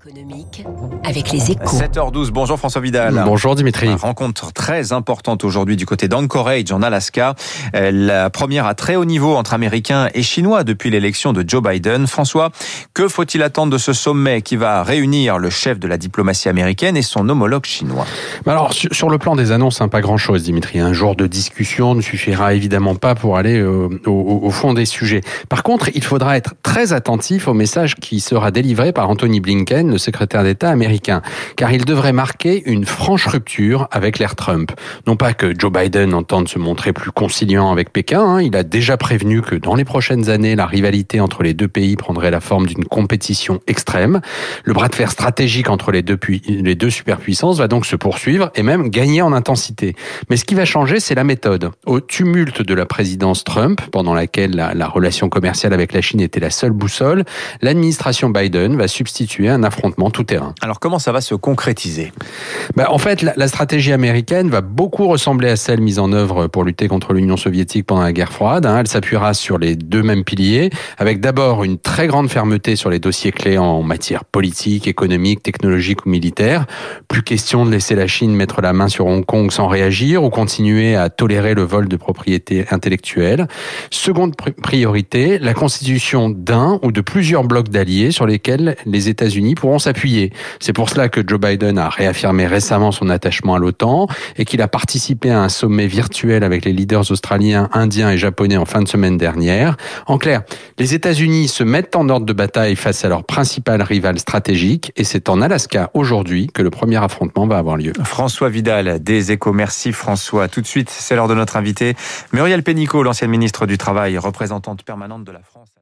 économique avec les échos. 7h12, bonjour François Vidal. Bonjour Dimitri. Une rencontre très importante aujourd'hui du côté d'Anchorage en Alaska. Euh, La première à très haut niveau entre Américains et Chinois depuis l'élection de Joe Biden. François, que faut-il attendre de ce sommet qui va réunir le chef de la diplomatie américaine et son homologue chinois? Alors sur, le plan des annonces, hein, pas grand-chose Dimitri. Un jour de discussion ne suffira évidemment pas pour aller euh, au, au fond des sujets. Par contre, il faudra être très attentif au message qui sera délivré par Anthony Blinken, le secrétaire d'État américain, car il devrait marquer une franche rupture avec l'ère Trump. Non pas que Joe Biden entende se montrer plus conciliant avec Pékin, hein, il a déjà prévenu que dans les prochaines années, la rivalité entre les deux pays prendrait la forme d'une compétition extrême. Le bras de fer stratégique entre les deux, superpuissances va donc se poursuivre et même gagner en intensité. Mais ce qui va changer, c'est la méthode. Au tumulte de la présidence Trump, pendant laquelle la, la relation commerciale avec la Chine était la seule boussole, l'administration Biden va substituer un affrontement tout-terrain. Alors comment ça va se concrétiser? Bah, en fait, la, la stratégie américaine va beaucoup ressembler à celle mise en œuvre pour lutter contre l'Union soviétique pendant la guerre froide. hein. Elle s'appuiera sur les deux mêmes piliers, avec d'abord une très grande fermeté sur les dossiers clés en matière politique, économique, technologique ou militaire. Plus question de laisser la Chine mettre la main sur Hong Kong sans réagir ou continuer à tolérer le vol de propriété intellectuelle. Seconde pri- priorité, la constitution d'un ou de plusieurs blocs d'alliés sur lesquels les États-Unis s'appuyer. C'est pour cela que Joe Biden a réaffirmé récemment son attachement à l'OTAN et qu'il a participé à un sommet virtuel avec les leaders australiens, indiens et japonais en fin de semaine dernière. En clair, les États-Unis se mettent en ordre de bataille face à leur principal rival stratégique et c'est en Alaska aujourd'hui que le premier affrontement va avoir lieu. François Vidal des Échos. Merci François. Tout de suite, c'est l'heure de notre invité Muriel Pénicaud, l'ancienne ministre du Travail, représentante permanente de la France.